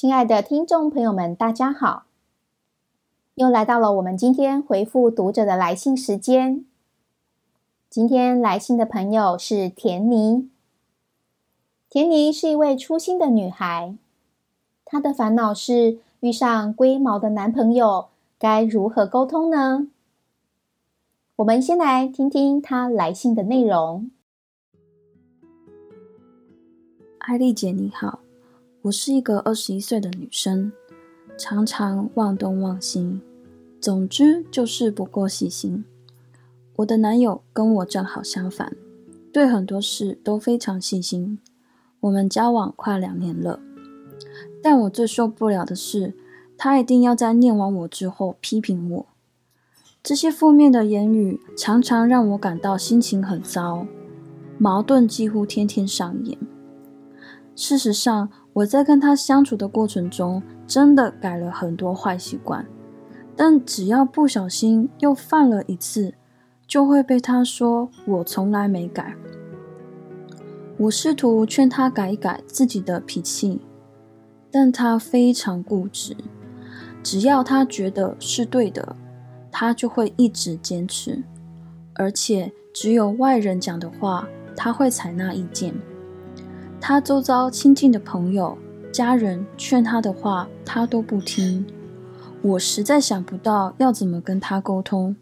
亲爱的听众朋友们，大家好！又来到了我们今天回复读者的来信时间。今天来信的朋友是田妮。田妮是一位粗心的女孩，她的烦恼是遇上龟毛的男朋友，该如何沟通呢？我们先来听听她来信的内容。艾丽姐，你好。我是一个二十一岁的女生，常常忘东忘西，总之就是不够细心。我的男友跟我正好相反，对很多事都非常细心。我们交往快两年了，但我最受不了的是，他一定要在念完我之后批评我。这些负面的言语常常让我感到心情很糟，矛盾几乎天天上演。事实上，我在跟他相处的过程中，真的改了很多坏习惯，但只要不小心又犯了一次，就会被他说我从来没改。我试图劝他改一改自己的脾气，但他非常固执，只要他觉得是对的，他就会一直坚持，而且只有外人讲的话，他会采纳意见。他周遭亲近的朋友、家人劝他的话，他都不听。我实在想不到要怎么跟他沟通，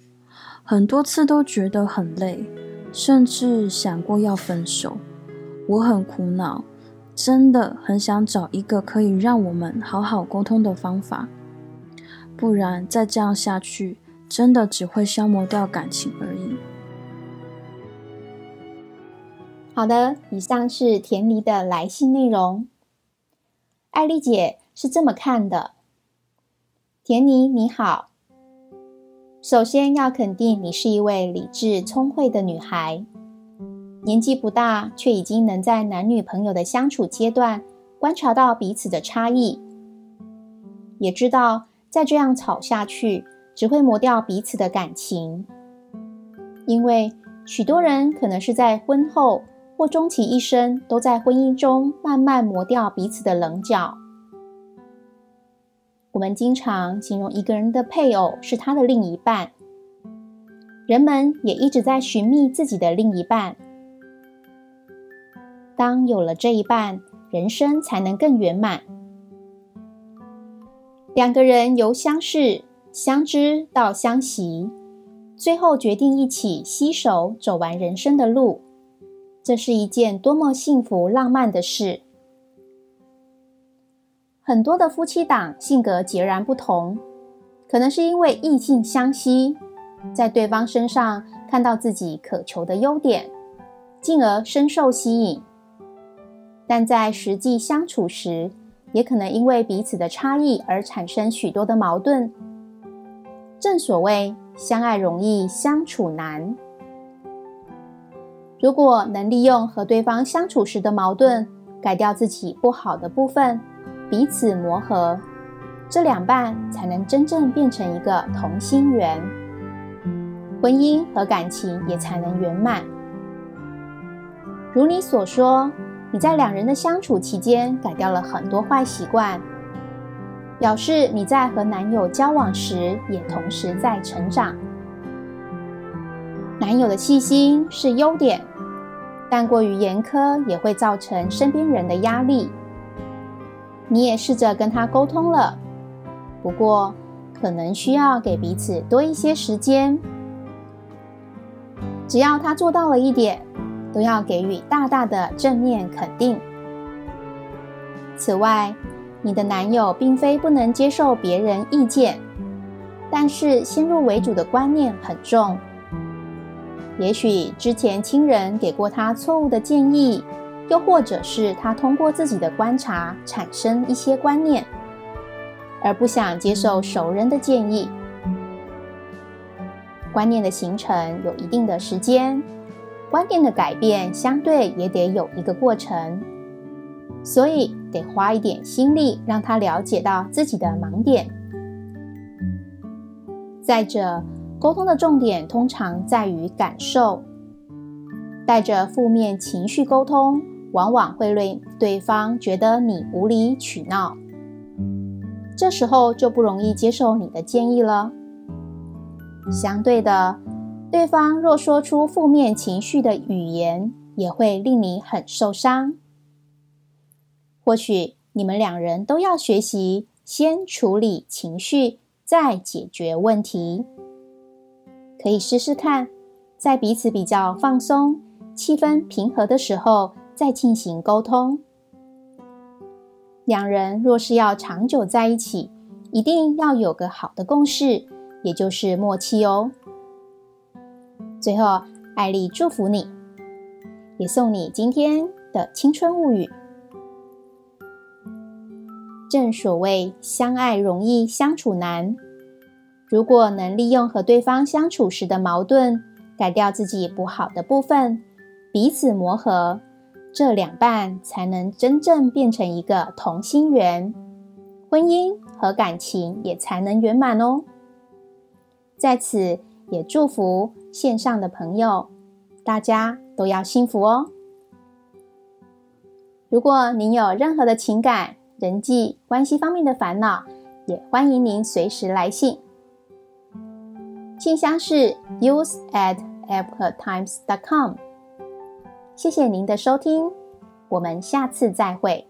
很多次都觉得很累，甚至想过要分手。我很苦恼，真的很想找一个可以让我们好好沟通的方法，不然再这样下去，真的只会消磨掉感情而已。好的，以上是田妮的来信内容。艾丽姐是这么看的：田妮你好，首先要肯定你是一位理智聪慧的女孩，年纪不大，却已经能在男女朋友的相处阶段观察到彼此的差异，也知道再这样吵下去只会磨掉彼此的感情，因为许多人可能是在婚后。或终其一生都在婚姻中慢慢磨掉彼此的棱角。我们经常形容一个人的配偶是他的另一半，人们也一直在寻觅自己的另一半。当有了这一半，人生才能更圆满。两个人由相识、相知到相惜，最后决定一起携手走完人生的路。这是一件多么幸福浪漫的事！很多的夫妻档性格截然不同，可能是因为异性相吸，在对方身上看到自己渴求的优点，进而深受吸引。但在实际相处时，也可能因为彼此的差异而产生许多的矛盾。正所谓相爱容易相处难。如果能利用和对方相处时的矛盾，改掉自己不好的部分，彼此磨合，这两半才能真正变成一个同心圆，婚姻和感情也才能圆满。如你所说，你在两人的相处期间改掉了很多坏习惯，表示你在和男友交往时也同时在成长。男友的细心是优点，但过于严苛也会造成身边人的压力。你也试着跟他沟通了，不过可能需要给彼此多一些时间。只要他做到了一点，都要给予大大的正面肯定。此外，你的男友并非不能接受别人意见，但是先入为主的观念很重。也许之前亲人给过他错误的建议，又或者是他通过自己的观察产生一些观念，而不想接受熟人的建议。观念的形成有一定的时间，观念的改变相对也得有一个过程，所以得花一点心力让他了解到自己的盲点。再者。沟通的重点通常在于感受，带着负面情绪沟通，往往会令对方觉得你无理取闹，这时候就不容易接受你的建议了。相对的，对方若说出负面情绪的语言，也会令你很受伤。或许你们两人都要学习先处理情绪，再解决问题。可以试试看，在彼此比较放松、气氛平和的时候再进行沟通。两人若是要长久在一起，一定要有个好的共识，也就是默契哦。最后，艾丽祝福你，也送你今天的青春物语。正所谓相爱容易相处难，如果能利用和对方相处时的矛盾，改掉自己不好的部分，彼此磨合。这两半才能真正变成一个同心圆，婚姻和感情也才能圆满哦。在此也祝福线上的朋友，大家都要幸福哦。如果您有任何的情感、人际关系方面的烦恼，也欢迎您随时来信，信箱是 use at apriltimes.com。谢谢您的收听，我们下次再会。